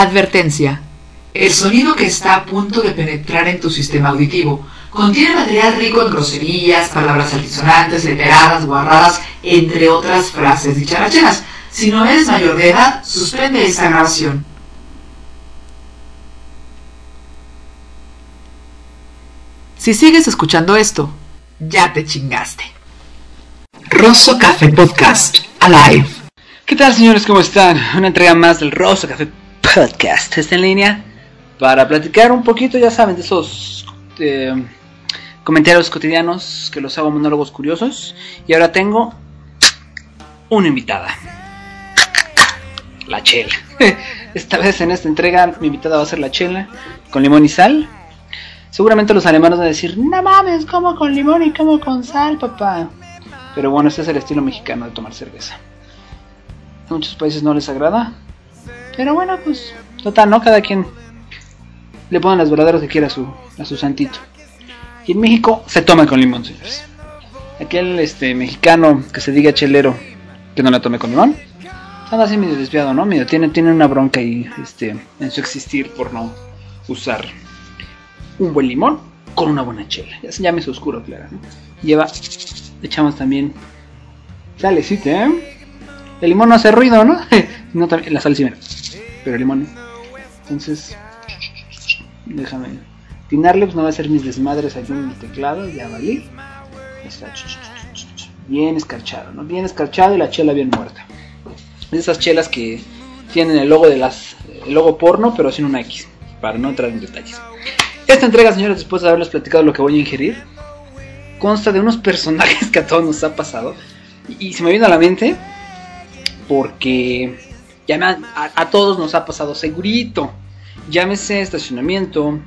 Advertencia. El sonido que está a punto de penetrar en tu sistema auditivo contiene material rico en groserías, palabras altisonantes, leteradas, guarradas, entre otras frases dicharacheras. Si no eres mayor de edad, suspende esta grabación. Si sigues escuchando esto, ya te chingaste. Rosso Café Podcast Alive. ¿Qué tal señores? ¿Cómo están? Una entrega más del Rosso Café Podcast. Está en línea para platicar un poquito, ya saben, de esos eh, comentarios cotidianos que los hago monólogos curiosos. Y ahora tengo una invitada. La chela. Esta vez en esta entrega mi invitada va a ser la chela con limón y sal. Seguramente los alemanes van a decir, no mames, como con limón y como con sal, papá. Pero bueno, este es el estilo mexicano de tomar cerveza. A muchos países no les agrada. Pero bueno, pues, total, ¿no? Cada quien le pone las verdaderas que quiera a su, a su santito. Y en México se toma con limón, señores. Aquel este, mexicano que se diga chelero que no la tome con limón, anda así medio desviado, ¿no? Medio, tiene, tiene una bronca ahí este, en su existir por no usar un buen limón con una buena chela. Ya se llame oscuro, claro. ¿no? Lleva, le echamos también salecita, ¿eh? El limón no hace ruido, ¿no? no también, la sal sí, mira. Pero el limón no. Entonces, déjame atinarle, pues no va a ser mis desmadres aquí en el teclado, ya valí. Está bien escarchado, ¿no? Bien escarchado y la chela bien muerta. Esas chelas que tienen el logo de las el logo porno, pero sin una X, para no entrar en detalles. Esta entrega, señores, después de haberles platicado lo que voy a ingerir, consta de unos personajes que a todos nos ha pasado. Y, y se me viene a la mente porque ya a, todos nos ha pasado segurito. Llámese estacionamiento,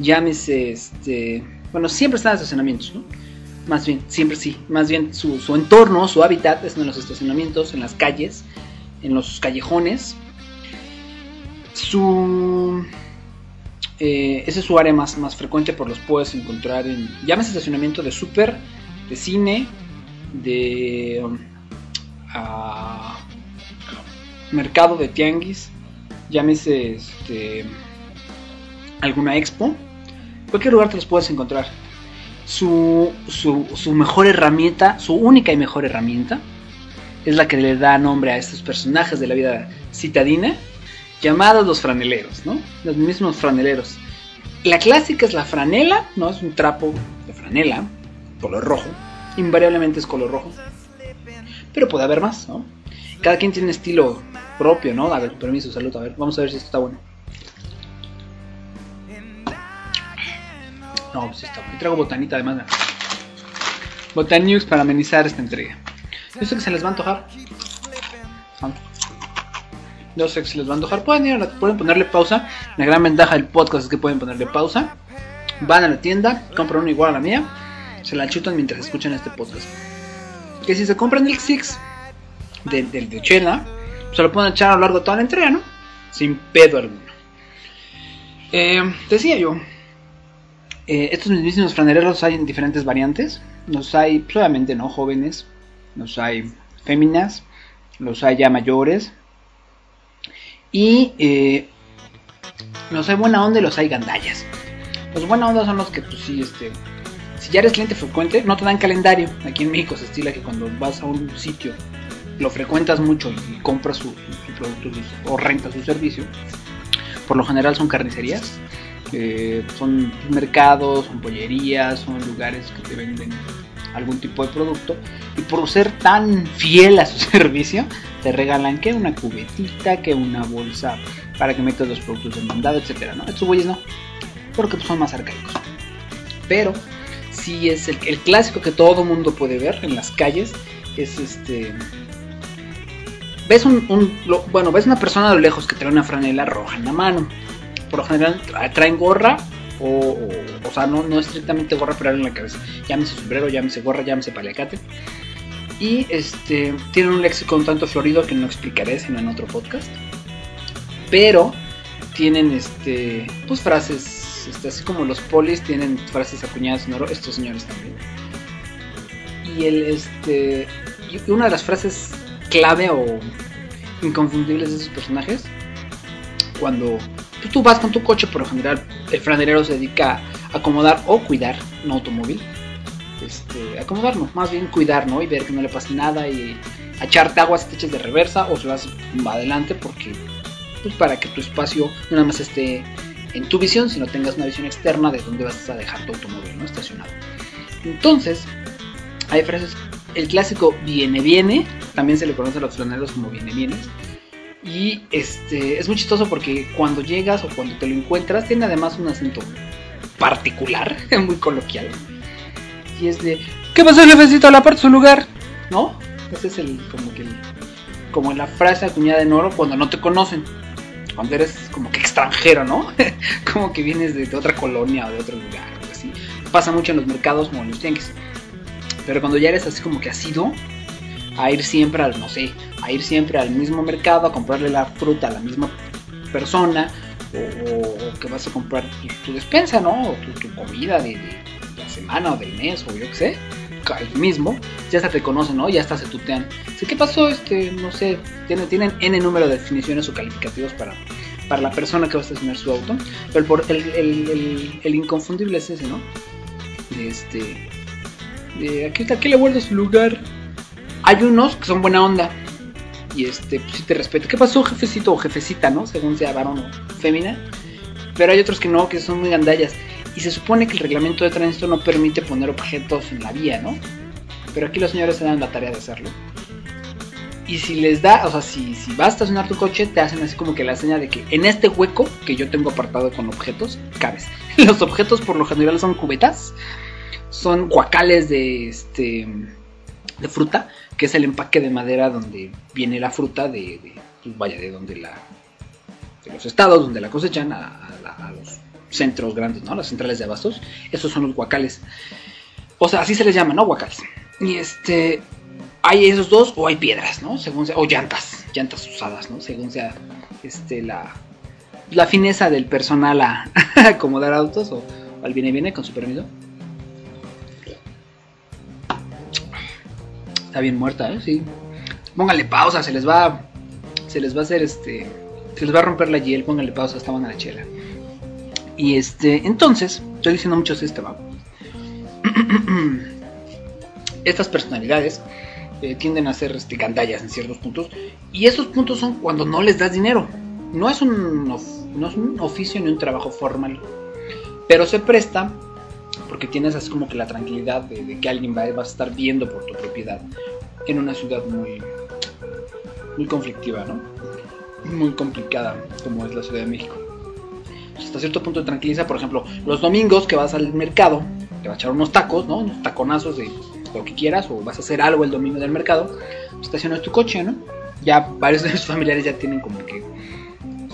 llámese este. Bueno, siempre están en estacionamientos, ¿no? Más bien, siempre sí. Más bien su, entorno, su hábitat es en los estacionamientos, en las calles, en los callejones. Su. eh, ese es su área más, más frecuente, por los puedes encontrar en. Llámese estacionamiento de súper, de cine, de. ah, mercado de tianguis, llámese este, alguna expo, cualquier lugar te los puedes encontrar. Su, su, su mejor herramienta, su única y mejor herramienta, es la que le da nombre a estos personajes de la vida citadina, llamados los franeleros, ¿no? Los mismos franeleros. La clásica es la franela, ¿no? Es un trapo de franela, color rojo, invariablemente es color rojo, pero puede haber más, ¿no? Cada quien tiene estilo propio, ¿no? A ver, permiso, salud, a ver, vamos a ver si esto está bueno. No, pues está bueno. Traigo botanita además. Botanius para amenizar esta entrega. Yo sé que se les va a antojar. Ah. Yo sé que se les va a antojar. Pueden, ir pueden ponerle pausa. La gran ventaja del podcast es que pueden ponerle pausa. Van a la tienda, compran una igual a la mía. Se la chutan mientras escuchan este podcast. Que si se compran el Six del, del de Chela, se lo pueden echar a lo largo de toda la entrega, ¿no? Sin pedo alguno. Eh, decía yo, eh, estos mismos franeleros los hay en diferentes variantes. Los hay, pues, obviamente, no jóvenes, los hay féminas, los hay ya mayores. Y eh, los hay buena onda y los hay gandallas. Los buena onda son los que, pues sí, este, si ya eres cliente frecuente, no te dan calendario. Aquí en México se estila que cuando vas a un sitio, lo frecuentas mucho y compras su, su producto o rentas su servicio, por lo general son carnicerías, eh, son mercados, son pollerías, son lugares que te venden algún tipo de producto y por ser tan fiel a su servicio te regalan que una cubetita, que una bolsa para que metas los productos de mandado, etcétera, ¿no? Estos güeyes no, porque son más arcaicos. Pero sí es el, el clásico que todo mundo puede ver en las calles, es este ves un, bueno, ves una persona a lo lejos que trae una franela roja en la mano. Por lo general tra- traen gorra o, o, sea, no, no estrictamente gorra, pero en la cabeza. Llámese sombrero, llámese gorra, llámese paliacate. Y este tienen un léxico un tanto florido que no explicaré sino en otro podcast. Pero tienen este pues frases este, así como los polis tienen frases acuñadas en oro, estos señores también. Y el este y una de las frases clave o inconfundibles de esos personajes cuando pues, tú vas con tu coche, por lo general el franelero se dedica a acomodar o cuidar un automóvil. Este, acomodar, no, más bien cuidar, ¿no? Y ver que no le pase nada y echarte agua si te eches de reversa o si vas adelante porque pues para que tu espacio no nada más esté en tu visión, sino tengas una visión externa de dónde vas a dejar tu automóvil, ¿no? Estacionado. Entonces, hay frases, el clásico viene viene, también se le conoce a los flaneros como viene vienes. Y este es muy chistoso porque cuando llegas o cuando te lo encuentras, tiene además un acento particular, muy coloquial. Y es de, ¿qué pasa, jefecito? La parte su lugar, ¿no? Ese es el, como que, como la frase acuñada en oro cuando no te conocen. Cuando eres como que extranjero, ¿no? como que vienes de, otra colonia o de otro lugar, o así. Pasa mucho en los mercados como en los tianguis. Pero cuando ya eres así como que sido a ir siempre al, no sé, a ir siempre al mismo mercado a comprarle la fruta a la misma persona, o, que vas a comprar tu, despensa, ¿no? O tu, comida de, la semana o del mes, o yo qué sé, el mismo, ya hasta te conocen, ¿no? Ya hasta se tutean. ¿Qué pasó? Este, no sé, tienen, tienen N número de definiciones o calificativos para, para la persona que va a estacionar su auto, pero el, el, el, inconfundible es ese, ¿no? Este, de aquí, aquí le vuelvo su lugar. Hay unos que son buena onda. Y este, pues sí te respeto. ¿Qué pasó, jefecito o jefecita, no? Según sea varón o fémina. Pero hay otros que no, que son muy gandallas. Y se supone que el reglamento de tránsito no permite poner objetos en la vía, ¿no? Pero aquí los señores se dan la tarea de hacerlo. Y si les da, o sea, si, si vas a estacionar tu coche, te hacen así como que la señal de que en este hueco que yo tengo apartado con objetos, cabes. Los objetos por lo general son cubetas, son guacales de este de fruta que es el empaque de madera donde viene la fruta de, pues vaya, de donde la, de los estados donde la cosechan a, los centros grandes, ¿no? Las centrales de abastos. Esos son los guacales. O sea, así se les llama, ¿no? Guacales. Y este, hay esos dos o hay piedras, ¿no? Según sea, o llantas, llantas usadas, ¿no? Según sea, este, la, la fineza del personal a acomodar autos o, al viene viene con su permiso. Está bien muerta, ¿eh? Sí. Póngale pausa, se les va. Se les va a hacer este. Se les va a romper la hiel, póngale pausa, estaban a la chela. Y este. Entonces, estoy diciendo mucho este va. Estas personalidades eh, tienden a ser este, gandallas en ciertos puntos. Y esos puntos son cuando no les das dinero. No es un, no es un oficio ni un trabajo formal. Pero se presta porque tienes así como que la tranquilidad de, que alguien va, a estar viendo por tu propiedad en una ciudad muy, muy conflictiva, ¿no? Muy complicada como es la Ciudad de México. hasta cierto punto te tranquiliza, por ejemplo, los domingos que vas al mercado, te vas a echar unos tacos, ¿no? Unos taconazos de lo que quieras, o vas a hacer algo el domingo del mercado, estacionas tu coche, ¿no? Ya varios de tus familiares ya tienen como que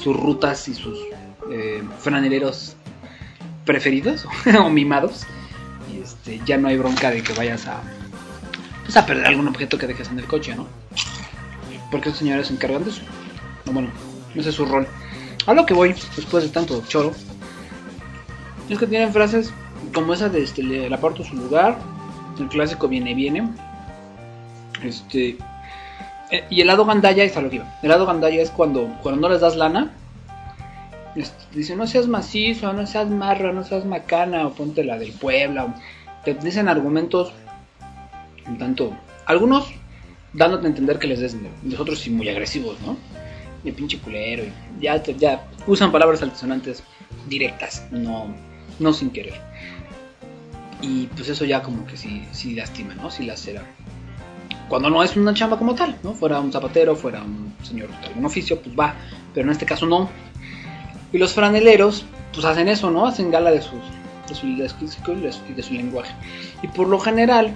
sus rutas y sus eh, franeleros preferidos o mimados. Este, ya no hay bronca de que vayas a, pues a perder algún objeto que dejes en el coche, ¿no? Porque los señores se encargan de eso. bueno, ese es su rol. A lo que voy, después de tanto choro, es que tienen frases como esa de este, le, aporto su lugar, el clásico viene, viene. Este. Eh, y el lado gandalla es a lo que iba. El lado gandalla es cuando, cuando no les das lana dice, no seas macizo, no seas marro, no seas macana, o ponte la del Puebla. te dicen argumentos un tanto, algunos dándote a entender que les des los otros sí muy agresivos, ¿no? De pinche culero, y ya, ya usan palabras altisonantes directas, no, no sin querer. Y pues eso ya como que sí, sí lastima, ¿no? Sí lacera. Cuando no es una chamba como tal, ¿no? Fuera un zapatero, fuera un señor de algún oficio, pues va. Pero en este caso no. Y los franeleros, pues hacen eso, ¿no? Hacen gala de, sus, de su y de su lenguaje. Y por lo general,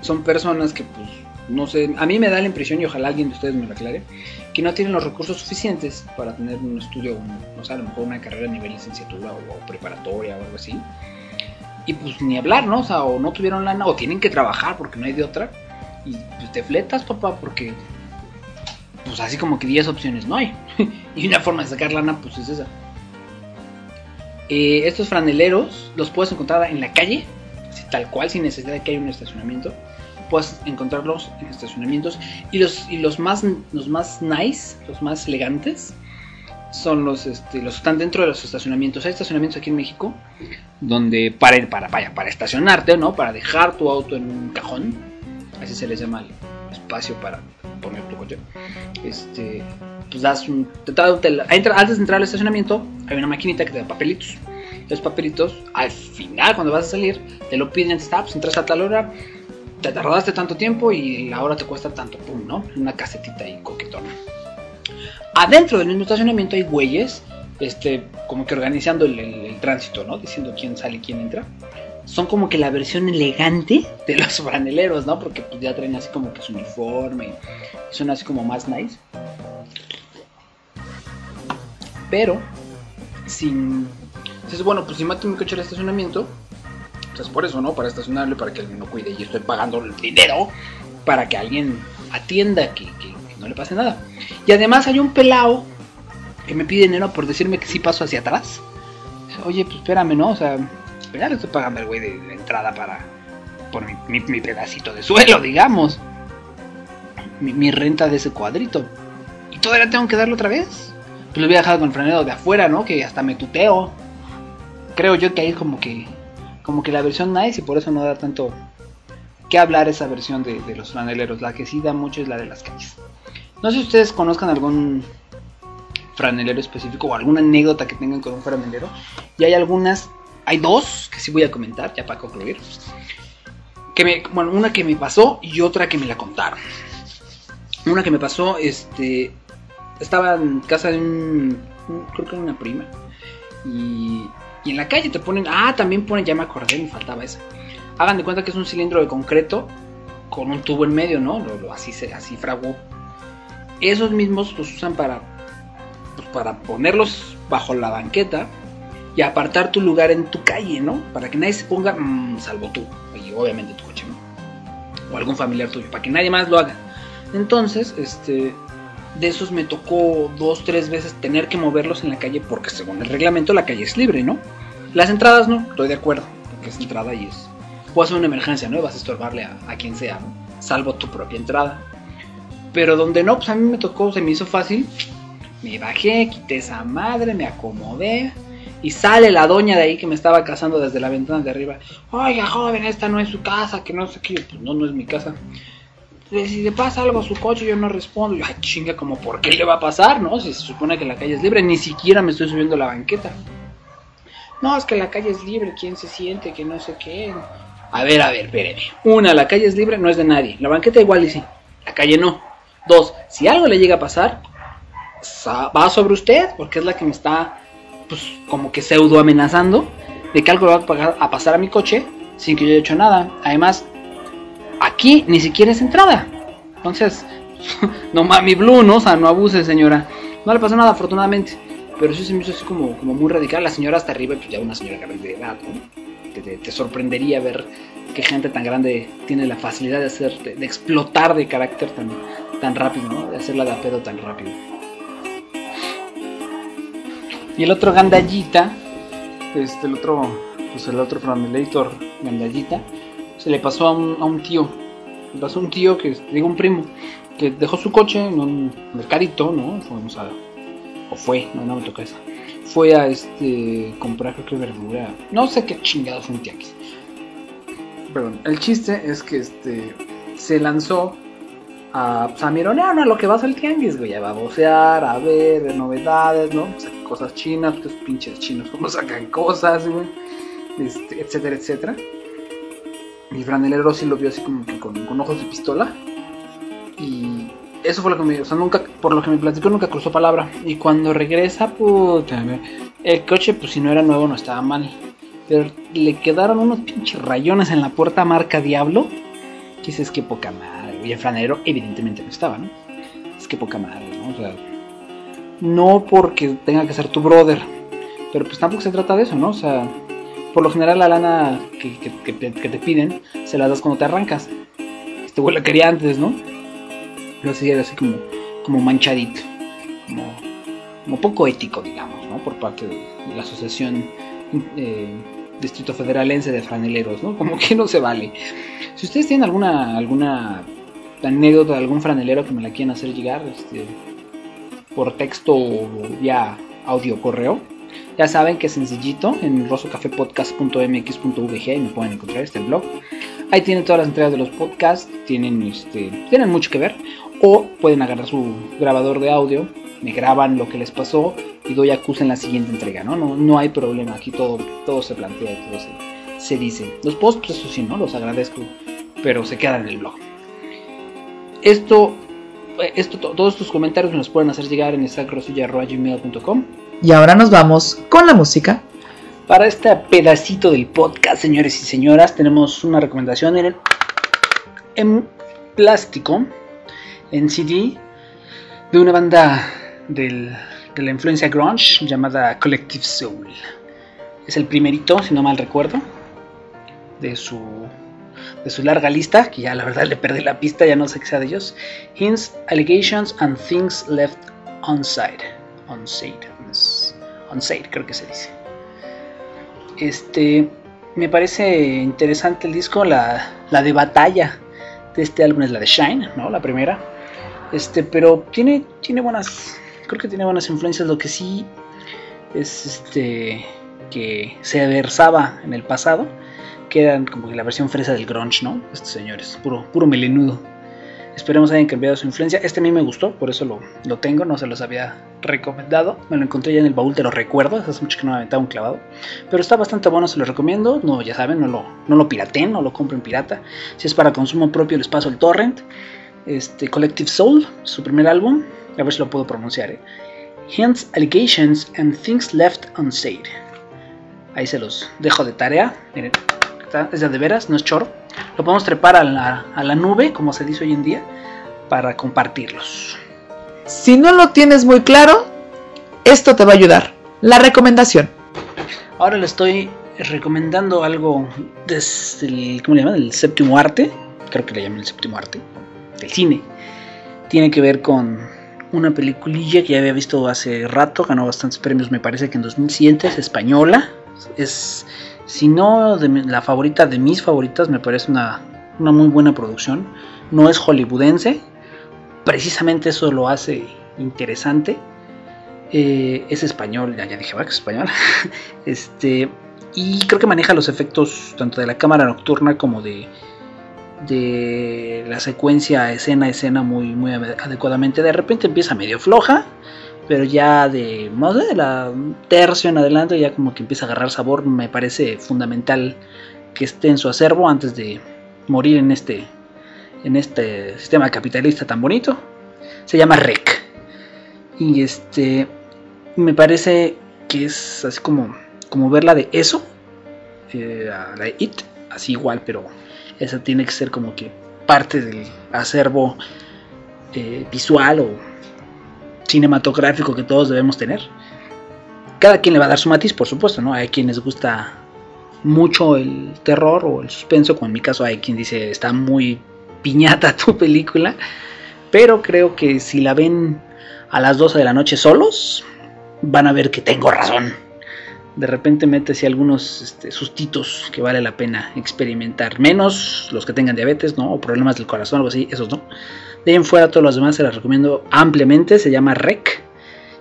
son personas que, pues, no sé, a mí me da la impresión, y ojalá alguien de ustedes me lo aclare, que no tienen los recursos suficientes para tener un estudio, no sé, a lo mejor una carrera a nivel licenciatura o, preparatoria o algo así. Y pues ni hablar, ¿no? O sea, o no tuvieron lana, o tienen que trabajar porque no hay de otra. Y pues te fletas, papá, porque pues así como que 10 opciones no hay. y una forma de sacar lana, pues es esa. Eh, estos franeleros los puedes encontrar en la calle, tal cual, sin necesidad de que haya un estacionamiento. Puedes encontrarlos en estacionamientos. Y los, y los, más, los más nice, los más elegantes, son los, este, los que están dentro de los estacionamientos. Hay estacionamientos aquí en México donde para, para, vaya, para estacionarte, ¿no? Para dejar tu auto en un cajón, así se les llama espacio para poner tu coche. Este, pues das un, te, antes de entrar al estacionamiento hay una maquinita que te da papelitos. Los papelitos, al final, cuando vas a salir, te lo piden, está, pues entras a tal hora, te tardaste tanto tiempo y la hora te cuesta tanto, pum, ¿no? Una casetita ahí coquetona. Adentro del mismo estacionamiento hay güeyes, este, como que organizando el, tránsito, ¿no? Diciendo quién sale y quién entra. Son como que la versión elegante de los franeleros, ¿no? Porque pues, ya traen así como que su uniforme y son así como más nice. Pero, sin... Entonces, bueno, pues si mato mi coche al estacionamiento, pues por eso, ¿no? Para estacionarle, para que alguien lo cuide. Y estoy pagando el dinero para que alguien atienda, que, no le pase nada. Y además hay un pelao que me pide dinero por decirme que sí paso hacia atrás. Oye, pues espérame, ¿no? O sea, estoy pagando al güey de entrada para. por mi, pedacito de suelo, digamos. Mi, renta de ese cuadrito. Y todavía tengo que darlo otra vez. Pues lo voy a dejar con el franero de afuera, ¿no? Que hasta me tuteo. Creo yo que ahí como que como que la versión nice y por eso no da tanto que hablar esa versión de, los franeleros. La que sí da mucho es la de las calles. No sé si ustedes conozcan algún franelero específico o alguna anécdota que tengan con un franelero. Y hay algunas, hay dos que sí voy a comentar ya para concluir. Que me, bueno, una que me pasó y otra que me la contaron. Una que me pasó, este, estaba en casa de un, creo que era una prima. Y y en la calle te ponen, ah, también ponen, ya me acordé, me faltaba esa. Hagan de cuenta que es un cilindro de concreto con un tubo en medio, ¿no? Así se así fraguó. Esos mismos los usan para pues, para ponerlos bajo la banqueta y apartar tu lugar en tu calle, ¿no? Para que nadie se ponga, mm, salvo tú, y obviamente tu coche, ¿no? O algún familiar tuyo, para que nadie más lo haga. Entonces, este, de esos me tocó dos, tres veces tener que moverlos en la calle porque según el reglamento la calle es libre, ¿no? Las entradas no, estoy de acuerdo, porque es entrada y es... Puede ser una emergencia, ¿no? Vas a estorbarle a, quien sea, ¿no? Salvo tu propia entrada. Pero donde no, pues a mí me tocó, se me hizo fácil. Me bajé, quité esa madre, me acomodé. Y sale la doña de ahí que me estaba casando desde la ventana de arriba. Oiga, joven, esta no es su casa, que no sé qué. Pues no, no es mi casa si le pasa algo a su coche, yo no respondo. ay, chinga, como, ¿por qué le va a pasar, no? Si se supone que la calle es libre, ni siquiera me estoy subiendo a la banqueta. No, es que la calle es libre, ¿quién se siente? Que no sé qué. A ver, a ver, espéreme. Una, la calle es libre, no es de nadie. La banqueta igual y sí, la calle no. Dos, si algo le llega a pasar, va sobre usted, porque es la que me está, pues, como que pseudo amenazando de que algo va a pasar a mi coche sin que yo haya hecho nada. Además, Aquí ni siquiera es entrada. Entonces, no mami blue, ¿no? O sea, no abuse, señora. No le pasó nada, afortunadamente. Pero sí se me hizo así como, como muy radical. La señora hasta arriba, pues ya una señora grande de edad, ¿no? te, sorprendería ver que gente tan grande tiene la facilidad de hacer, de, explotar de carácter tan, tan rápido, ¿no? De hacerla de pedo tan rápido. Y el otro gandallita, este, el otro, pues el otro Framelator gandallita, se le pasó a un, a un tío. Le pasó a un tío que, digo un primo, que dejó su coche en un mercadito, ¿no? Fuimos a. O fue, no, no me toca esa. Fue a este. comprar creo que verdura. No sé qué chingado fue un tianguis. Perdón. El chiste es que este. Se lanzó a, pues, a mironear, ¿no? Lo que va a ser el tianguis, güey. A babosear, a ver novedades, ¿no? cosas chinas, pues pinches chinos, cómo sacan cosas, güey. Este, etcétera, etcétera. Mi franelero sí lo vio así como que con, ojos de pistola. Y eso fue lo que me. O sea, nunca, por lo que me platicó, nunca cruzó palabra. Y cuando regresa, puta. El coche, pues si no era nuevo, no estaba mal. Pero le quedaron unos pinches rayones en la puerta marca Diablo. Que dices que poca madre. Y el franelero, evidentemente, no estaba, ¿no? Es que poca madre, ¿no? O sea, no porque tenga que ser tu brother. Pero pues tampoco se trata de eso, ¿no? O sea por lo general la lana que, te, piden se la das cuando te arrancas. Este güey la quería antes, ¿no? Lo hacía así como, como manchadito, como, poco ético, digamos, ¿no? Por parte de, la Asociación eh, Distrito Federalense de Franeleros, ¿no? Como que no se vale. Si ustedes tienen alguna, alguna anécdota de algún franelero que me la quieran hacer llegar, este, por texto o ya audio correo. Ya saben que es sencillito, en rosocafepodcast.mx.vg y me pueden encontrar, este blog. Ahí tienen todas las entregas de los podcasts, tienen, este, tienen mucho que ver. O pueden agarrar su grabador de audio, me graban lo que les pasó y doy acusa en la siguiente entrega, ¿no? No, no hay problema, aquí todo, todo se plantea y todo se, dice. Los posts, pues eso sí, ¿no? Los agradezco, pero se quedan en el blog. Esto, esto todos estos comentarios me los pueden hacer llegar en gmail.com Y ahora nos vamos con la música. Para este pedacito del podcast, señores y señoras, tenemos una recomendación en, el, en plástico, en CD, de una banda de la influencia grunge llamada Collective Soul. Es el primerito, si no mal recuerdo, de su, de su larga lista, que ya la verdad le perdí la pista, ya no sé qué sea de ellos. Hints, Allegations and Things Left Onside. Onside. Onside, creo que se dice. Este, me parece interesante el disco, la, de batalla de este álbum es la de Shine, ¿no? La primera. Este, pero tiene, tiene buenas, creo que tiene buenas influencias. Lo que sí es este que se versaba en el pasado, que eran como la versión fresa del grunge, ¿no? Estos señores, puro, puro melenudo. Esperemos hayan cambiado su influencia. Este a mí me gustó, por eso lo, tengo, no se los había recomendado. Me lo encontré ya en el baúl de los recuerdos, hace mucho que no me aventaba un clavado. Pero está bastante bueno, se lo recomiendo. No, ya saben, no lo, no lo pirateen, no lo compren pirata. Si es para consumo propio, les paso el torrent. Este, Collective Soul, su primer álbum. A ver si lo puedo pronunciar. ¿eh? Hints, Allegations and Things Left Unsaid. Ahí se los dejo de tarea. Miren, es de veras, no es choro lo podemos trepar a la, nube, como se dice hoy en día, para compartirlos. Si no lo tienes muy claro, esto te va a ayudar. La recomendación. Ahora le estoy recomendando algo desde el, ¿cómo le llaman? El séptimo arte, creo que le llaman el séptimo arte, del cine. Tiene que ver con una peliculilla que ya había visto hace rato, ganó bastantes premios, me parece que en 2007, es española, es si no la favorita de mis favoritas, me parece una, muy buena producción. No es hollywoodense, precisamente eso lo hace interesante. Eh, es español, ya, ya dije, va, es español. este, y creo que maneja los efectos tanto de la cámara nocturna como de, de la secuencia escena a escena muy, muy adecuadamente. De repente empieza medio floja, pero ya de, no de la tercio en adelante ya como que empieza a agarrar sabor, me parece fundamental que esté en su acervo antes de morir en este, en este sistema capitalista tan bonito. Se llama REC. Y este, me parece que es así como, como verla de eso, eh, la de IT, así igual, pero esa tiene que ser como que parte del acervo eh, visual o cinematográfico que todos debemos tener. Cada quien le va a dar su matiz, por supuesto, ¿no? Hay quienes gusta mucho el terror o el suspenso, como en mi caso hay quien dice está muy piñata tu película, pero creo que si la ven a las 12 de la noche solos, van a ver que tengo razón. De repente si algunos este, sustitos que vale la pena experimentar, menos los que tengan diabetes, ¿no? O problemas del corazón, algo así, esos no. De ahí en fuera, todos los demás se las recomiendo ampliamente. Se llama Rec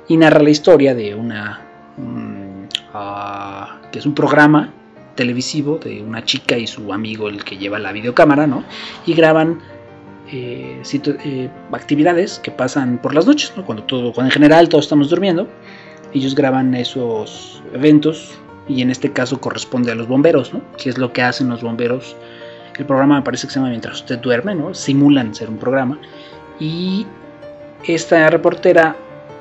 y narra la historia de una. Ah, que es un programa televisivo de una chica y su amigo, el que lleva la videocámara, ¿no? Y graban eh, eh, actividades que pasan por las noches, ¿no? Cuando, todo, cuando en general todos estamos durmiendo. Ellos graban esos eventos y en este caso corresponde a los bomberos, ¿no? Que es lo que hacen los bomberos el programa me parece que se llama Mientras usted duerme, ¿no? Simulan ser un programa. Y esta reportera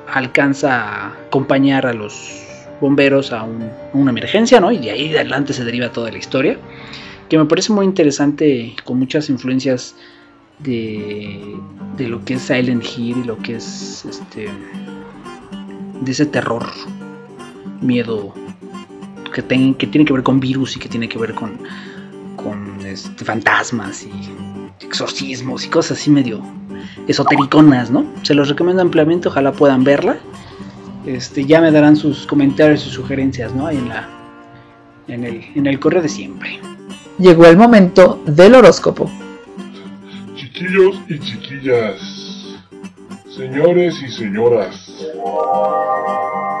alcanza a acompañar a los bomberos a, una emergencia, ¿no? Y de ahí de adelante se deriva toda la historia. Que me parece muy interesante, con muchas influencias de, de lo que es Silent Hill y lo que es este. De ese terror, miedo que, que tiene que ver con virus y que tiene que ver con con este, fantasmas y exorcismos y cosas así medio esotericonas, ¿no? Se los recomiendo ampliamente, ojalá puedan verla. Este, ya me darán sus comentarios y sugerencias, ¿no? Ahí en la en el, en el correo de siempre. Llegó el momento del horóscopo. Chiquillos y chiquillas, señores y señoras,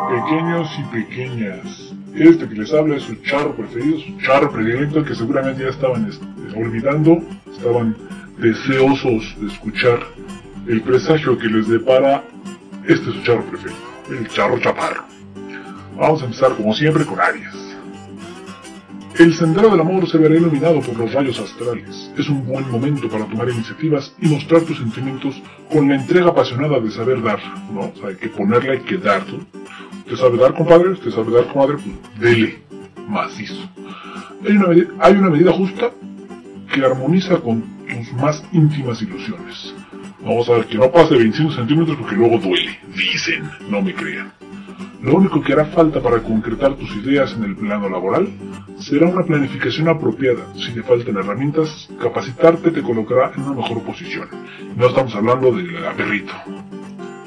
Pequeños y pequeñas, este que les habla es su charro preferido, su charro predilecto que seguramente ya estaban este, olvidando, estaban deseosos de escuchar el presagio que les depara este su charro preferido, el charro chaparro. Vamos a empezar como siempre con Aries. El sendero del amor se verá iluminado por los rayos astrales. Es un buen momento para tomar iniciativas y mostrar tus sentimientos con la entrega apasionada de saber dar, ¿no? O sea, hay que ponerle, hay que dar. ¿Te sabe dar, compadre? ¿Te sabe dar, comadre? Pues dele, macizo. Hay una, hay una medida justa que armoniza con tus más íntimas ilusiones. Vamos a ver que no pase 25 centímetros porque luego duele. Dicen, no me crean. Lo único que hará falta para concretar tus ideas en el plano laboral será una planificación apropiada. Si te faltan herramientas, capacitarte te colocará en una mejor posición. No estamos hablando de perrito,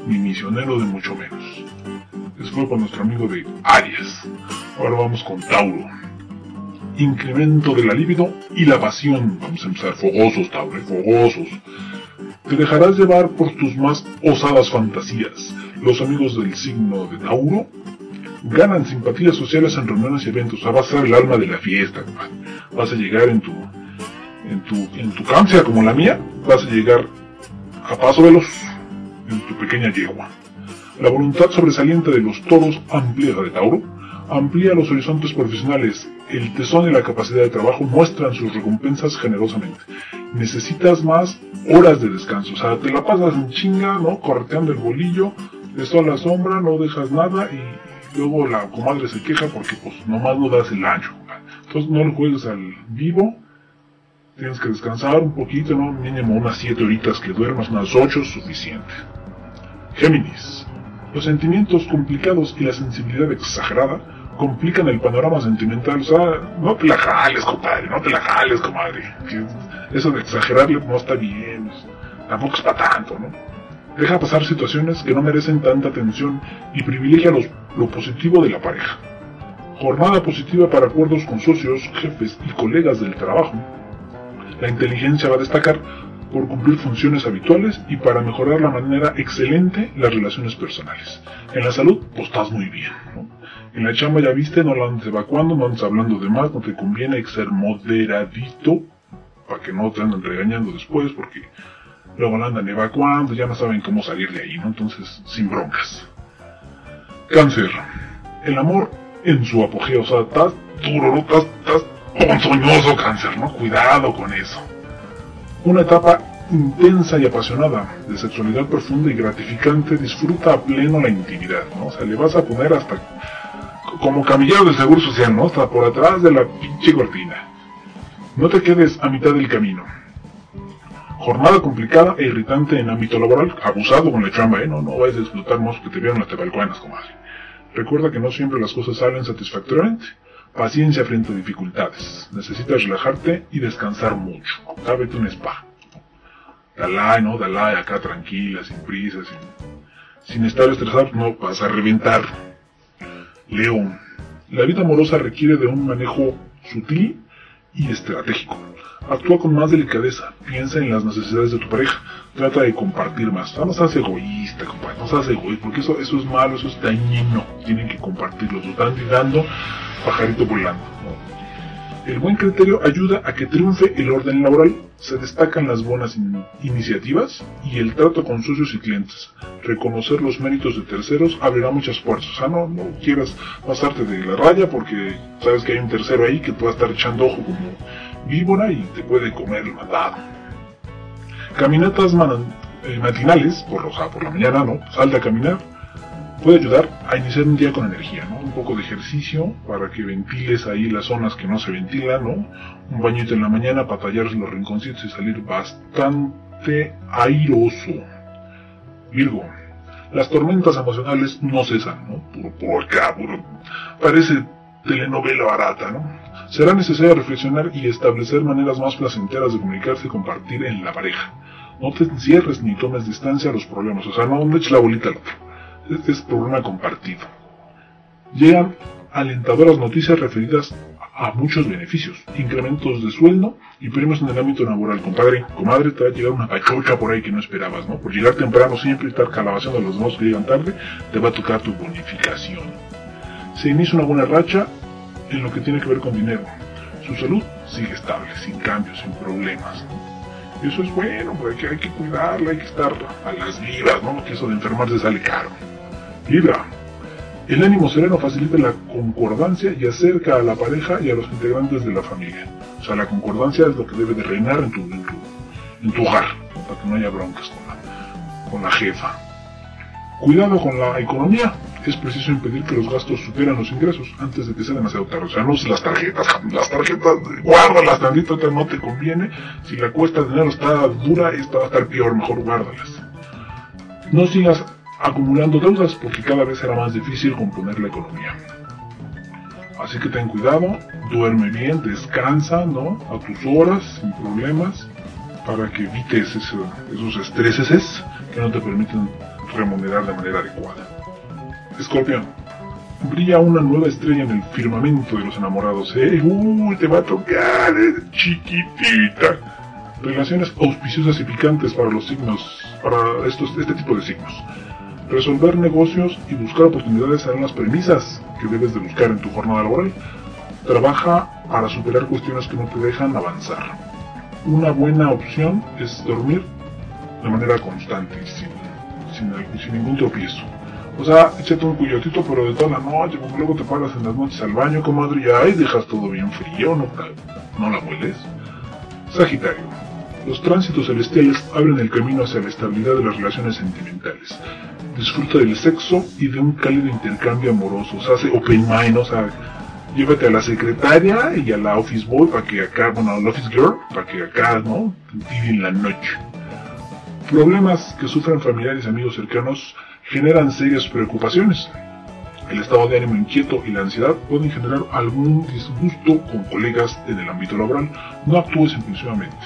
ni misionero de mucho menos. Eso fue con nuestro amigo de Aries. Ahora vamos con Tauro. Incremento de la libido y la pasión. Vamos a empezar fogosos, Tauro, fogosos. Te dejarás llevar por tus más osadas fantasías los amigos del signo de Tauro ganan simpatías sociales en reuniones y eventos. O sea, vas a ser el alma de la fiesta, Vas a llegar en tu, en tu, en tu cáncer como la mía, vas a llegar a paso veloz en tu pequeña yegua. La voluntad sobresaliente de los toros amplía de Tauro, amplía los horizontes profesionales. El tesón y la capacidad de trabajo muestran sus recompensas generosamente. Necesitas más horas de descanso. O sea, te la pasas en chinga, ¿no? Correteando el bolillo, de a la sombra, no dejas nada y luego la comadre se queja porque pues nomás no das el ancho. Entonces no lo juegues al vivo, tienes que descansar un poquito, ¿no? Mínimo unas 7 horitas que duermas, unas 8 es suficiente. Géminis. Los sentimientos complicados y la sensibilidad exagerada complican el panorama sentimental. O sea, no te la jales, compadre, no te la jales, comadre. Eso de exagerarle no está bien. Tampoco es para tanto, ¿no? Deja pasar situaciones que no merecen tanta atención y privilegia lo positivo de la pareja. Jornada positiva para acuerdos con socios, jefes y colegas del trabajo. La inteligencia va a destacar por cumplir funciones habituales y para mejorar la manera excelente las relaciones personales. En la salud, pues estás muy bien. En la chamba ya viste, no la andes evacuando, no andes hablando de más, no te conviene ser moderadito para que no te anden regañando después porque luego la andan evacuando, ya no saben cómo salir de ahí, ¿no? Entonces, sin broncas. Cáncer. El amor en su apogeo, o sea, estás duro, ¿no? Estás, estás ponzoñoso cáncer, ¿no? Cuidado con eso. Una etapa intensa y apasionada, de sexualidad profunda y gratificante, disfruta a pleno la intimidad, ¿no? O sea, le vas a poner hasta como camillero del seguro social, ¿no? Hasta por atrás de la pinche cortina. No te quedes a mitad del camino. Jornada complicada e irritante en ámbito laboral, abusado con la chamba, ¿eh? No, no vayas a explotar más que te vieron las tebalcuanas, comadre. Recuerda que no siempre las cosas salen satisfactoriamente. Paciencia frente a dificultades. Necesitas relajarte y descansar mucho. Cábete un spa. Dalai, ¿no? Dalai acá tranquila, sin prisa, sin, sin estar estresado, no vas a reventar. León. La vida amorosa requiere de un manejo sutil y estratégico. Actúa con más delicadeza, piensa en las necesidades de tu pareja, trata de compartir más. No seas egoísta, compadre, no seas egoísta, porque eso, eso es malo, eso es dañino. Tienen que compartirlo, tú están dando pajarito volando. El buen criterio ayuda a que triunfe el orden laboral, se destacan las buenas iniciativas y el trato con socios y clientes. Reconocer los méritos de terceros abrirá muchas puertas. O sea, no, no quieras pasarte de la raya porque sabes que hay un tercero ahí que te va a estar echando ojo como víbora y te puede comer el mandado. Caminatas eh, matinales, por, o por la mañana, ¿no? Salte a caminar. Puede ayudar a iniciar un día con energía, ¿no? Un poco de ejercicio para que ventiles ahí las zonas que no se ventilan, ¿no? Un bañito en la mañana para tallar los rinconcitos y salir bastante airoso. Virgo, las tormentas emocionales no cesan, ¿no? Puro por acá, puro... Parece telenovela barata, ¿no? Será necesario reflexionar y establecer maneras más placenteras de comunicarse y compartir en la pareja. No te encierres ni tomes distancia a los problemas, o sea, no le eches la bolita al otro. Este es problema compartido. Llegan alentadoras noticias referidas a muchos beneficios, incrementos de sueldo y premios en el ámbito laboral. Compadre, comadre, te va a llegar una pachocha por ahí que no esperabas, ¿no? Por llegar temprano siempre estar calabaceando a los demás que llegan tarde, te va a tocar tu bonificación. Se inicia una buena racha en lo que tiene que ver con dinero. Su salud sigue estable, sin cambios, sin problemas. Y eso es bueno, porque hay que cuidarla, hay que estar a las vivas, ¿no? Que eso de enfermarse sale caro. Libra. El ánimo sereno facilita la concordancia y acerca a la pareja y a los integrantes de la familia. O sea, la concordancia es lo que debe de reinar en tu, en tu, en tu hogar, para que no haya broncas con la, con la jefa. Cuidado con la economía. Es preciso impedir que los gastos superan los ingresos antes de que sea demasiado tarde. O sea, no las tarjetas, las tarjetas, guárdalas tantito, no te conviene. Si la cuesta de dinero está dura, esta va a estar peor, mejor guárdalas. No sigas acumulando deudas porque cada vez será más difícil componer la economía. Así que ten cuidado, duerme bien, descansa, ¿no? A tus horas, sin problemas, para que evites esos estreses que no te permiten remunerar de manera adecuada. Escorpión, brilla una nueva estrella en el firmamento de los enamorados, ¿eh? Uy, te va a tocar, ¿eh? chiquitita. Relaciones auspiciosas y picantes para los signos, para estos, este tipo de signos. Resolver negocios y buscar oportunidades serán las premisas que debes de buscar en tu jornada laboral. Trabaja para superar cuestiones que no te dejan avanzar. Una buena opción es dormir de manera constante sin, sin, sin ningún tropiezo. O sea, échate un cuyotito, pero de toda la noche, porque luego te paras en las noches al baño, comadre, y ahí dejas todo bien frío, ¿no, no la hueles? Sagitario. Los tránsitos celestiales abren el camino hacia la estabilidad de las relaciones sentimentales. Disfruta del sexo y de un cálido intercambio amoroso. O sea, hace open mind, o sea, llévate a la secretaria y a la office boy para que acá, bueno, a la office girl, para que acá, ¿no? Te en la noche. Problemas que sufren familiares amigos cercanos generan serias preocupaciones. El estado de ánimo inquieto y la ansiedad pueden generar algún disgusto con colegas en el ámbito laboral. No actúes impulsivamente.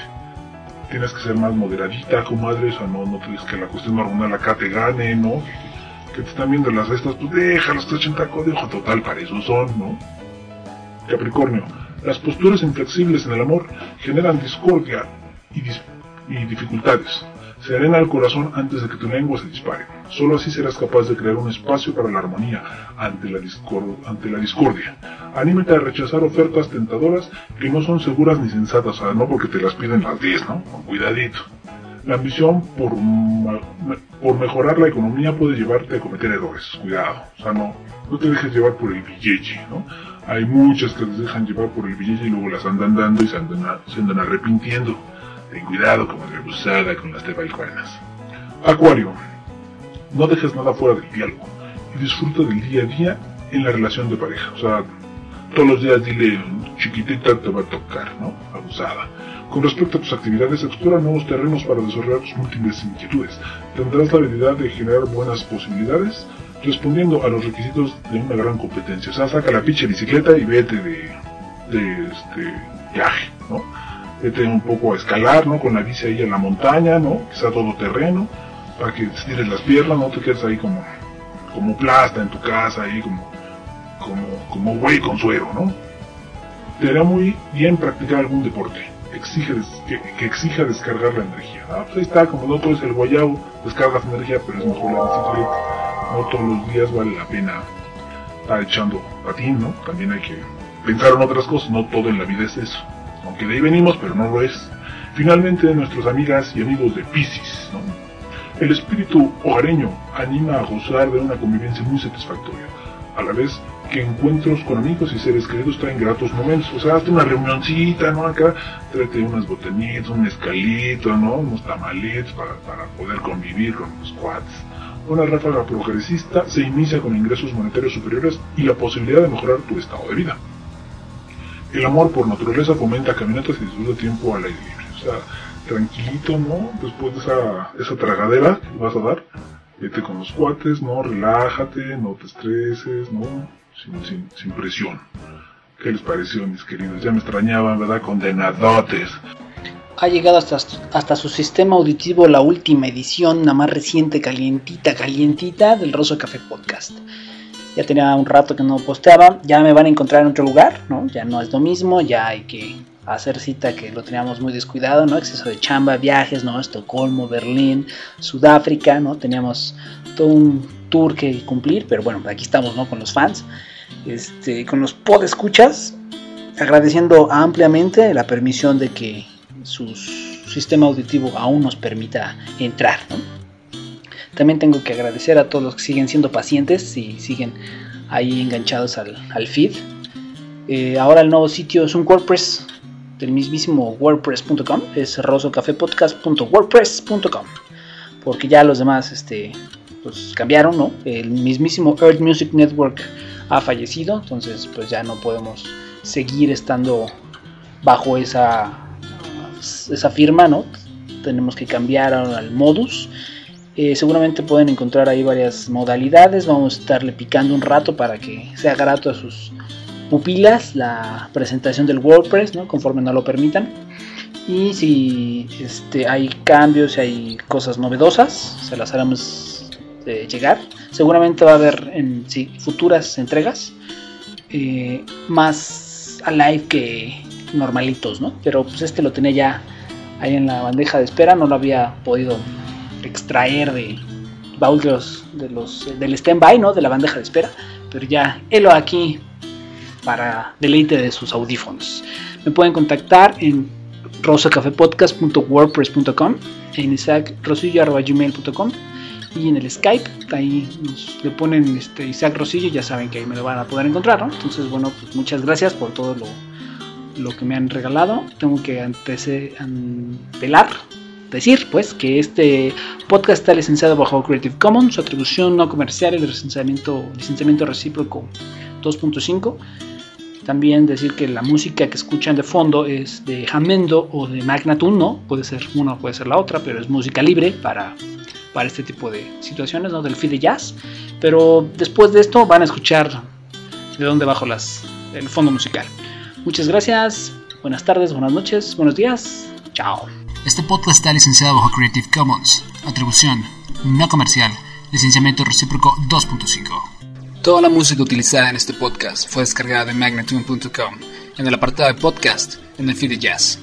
Tienes que ser más moderadita, comadre, o sea, no, no tienes que la cuestión hormonal acá te gane, ¿no? Que te están viendo las estas, pues déjalas, te echen taco de ojo total, para eso son, ¿no? Capricornio, las posturas inflexibles en el amor generan discordia y, dis y dificultades. Se arena el corazón antes de que tu lengua se dispare. Solo así serás capaz de crear un espacio para la armonía ante la, discordia. Anímate a rechazar ofertas tentadoras que no son seguras ni sensatas, o sea, no porque te las piden las 10, ¿no? Con cuidadito. La ambición por, mejorar la economía puede llevarte a cometer errores. Cuidado. O sea, no, no te dejes llevar por el billete, ¿no? Hay muchas que se dejan llevar por el billete y luego las andan dando y se andan arrepintiendo. Ten cuidado como rebusada con las tebalcuanas. Acuario. No dejes nada fuera del diálogo y disfruta del día a día en la relación de pareja. O sea, todos los días dile, chiquitita te va a tocar, ¿no? Abusada. Con respecto a tus actividades, explora nuevos terrenos para desarrollar tus múltiples inquietudes. Tendrás la habilidad de generar buenas posibilidades respondiendo a los requisitos de una gran competencia. O sea, saca la pinche bicicleta y vete de, de este viaje, ¿no? Vete un poco a escalar, ¿no? Con la bici ahí en la montaña, ¿no? Sea todo terreno, para que estires las piernas, no te quedes ahí como, como plasta en tu casa, ahí como, como, como güey con suero, ¿no? Te hará muy bien practicar algún deporte, exige que, que, exija descargar la energía. ¿no? Pues ahí está, como no todo es el guayabo, descargas energía, pero es mejor la bicicleta. No todos los días vale la pena estar echando patín, ¿no? También hay que pensar en otras cosas, no todo en la vida es eso aunque de ahí venimos, pero no lo es. Finalmente, nuestras amigas y amigos de Pisces. El espíritu hogareño anima a gozar de una convivencia muy satisfactoria, a la vez que encuentros con amigos y seres queridos traen gratos momentos. O sea, hazte una reunioncita, ¿no? Acá, tráete unas botanitas, un escalito, ¿no? Unos tamalitos para, para poder convivir con los cuates. Una ráfaga progresista se inicia con ingresos monetarios superiores y la posibilidad de mejorar tu estado de vida. El amor por naturaleza fomenta caminatas y disfruta tiempo al aire libre. O sea, tranquilito, ¿no? Después de esa, esa tragadera que vas a dar, vete con los cuates, ¿no? Relájate, no te estreses, ¿no? Sin, sin, sin presión. ¿Qué les pareció, mis queridos? Ya me extrañaban, ¿verdad? Condenadotes. Ha llegado hasta, hasta su sistema auditivo la última edición, la más reciente, calientita, calientita del Rosso Café Podcast. Ya tenía un rato que no posteaba. Ya me van a encontrar en otro lugar, ¿no? Ya no es lo mismo, ya hay que hacer cita que lo teníamos muy descuidado, ¿no? Exceso de chamba, viajes, ¿no? Estocolmo, Berlín, Sudáfrica, ¿no? Teníamos todo un tour que cumplir, pero bueno, aquí estamos, ¿no? Con los fans, este, con los podescuchas, agradeciendo ampliamente la permisión de que su sistema auditivo aún nos permita entrar. También tengo que agradecer a todos los que siguen siendo pacientes y siguen ahí enganchados al, al feed. Eh, ahora el nuevo sitio es un WordPress del mismísimo wordpress.com, es rosocafepodcast.wordpress.com, porque ya los demás este, pues, cambiaron, ¿no? El mismísimo Earth Music Network ha fallecido, entonces pues ya no podemos seguir estando bajo esa, esa firma, ¿no? Tenemos que cambiar al modus. Eh, seguramente pueden encontrar ahí varias modalidades. Vamos a estarle picando un rato para que sea grato a sus pupilas la presentación del WordPress, ¿no? conforme nos lo permitan. Y si este, hay cambios, si hay cosas novedosas, se las haremos eh, llegar. Seguramente va a haber en futuras entregas eh, más a live que normalitos, ¿no? Pero pues este lo tenía ya ahí en la bandeja de espera, no lo había podido extraer de baúl de los, de los del standby, ¿no? De la bandeja de espera, pero ya helo aquí para deleite de sus audífonos. Me pueden contactar en rosacafepodcast.wordpress.com, en isaacrosillo.gmail.com y en el Skype, ahí le ponen este Isaac Rosillo, ya saben que ahí me lo van a poder encontrar, ¿no? Entonces, bueno, pues muchas gracias por todo lo, lo que me han regalado. Tengo que antelar, decir, pues, que este podcast está licenciado bajo Creative Commons, atribución no comercial y licenciamiento, licenciamiento recíproco 2.5 también decir que la música que escuchan de fondo es de Jamendo o de Magnatune, ¿no? Puede ser una, puede ser la otra, pero es música libre para, para este tipo de situaciones, ¿no? Del feed de jazz. Pero después de esto van a escuchar de dónde bajo las, el fondo musical. Muchas gracias, buenas tardes, buenas noches, buenos días, chao. Este podcast está licenciado bajo Creative Commons, atribución no comercial, licenciamiento recíproco 2.5. Toda la música utilizada en este podcast fue descargada de magnatune.com en el apartado de podcast en el feed de jazz.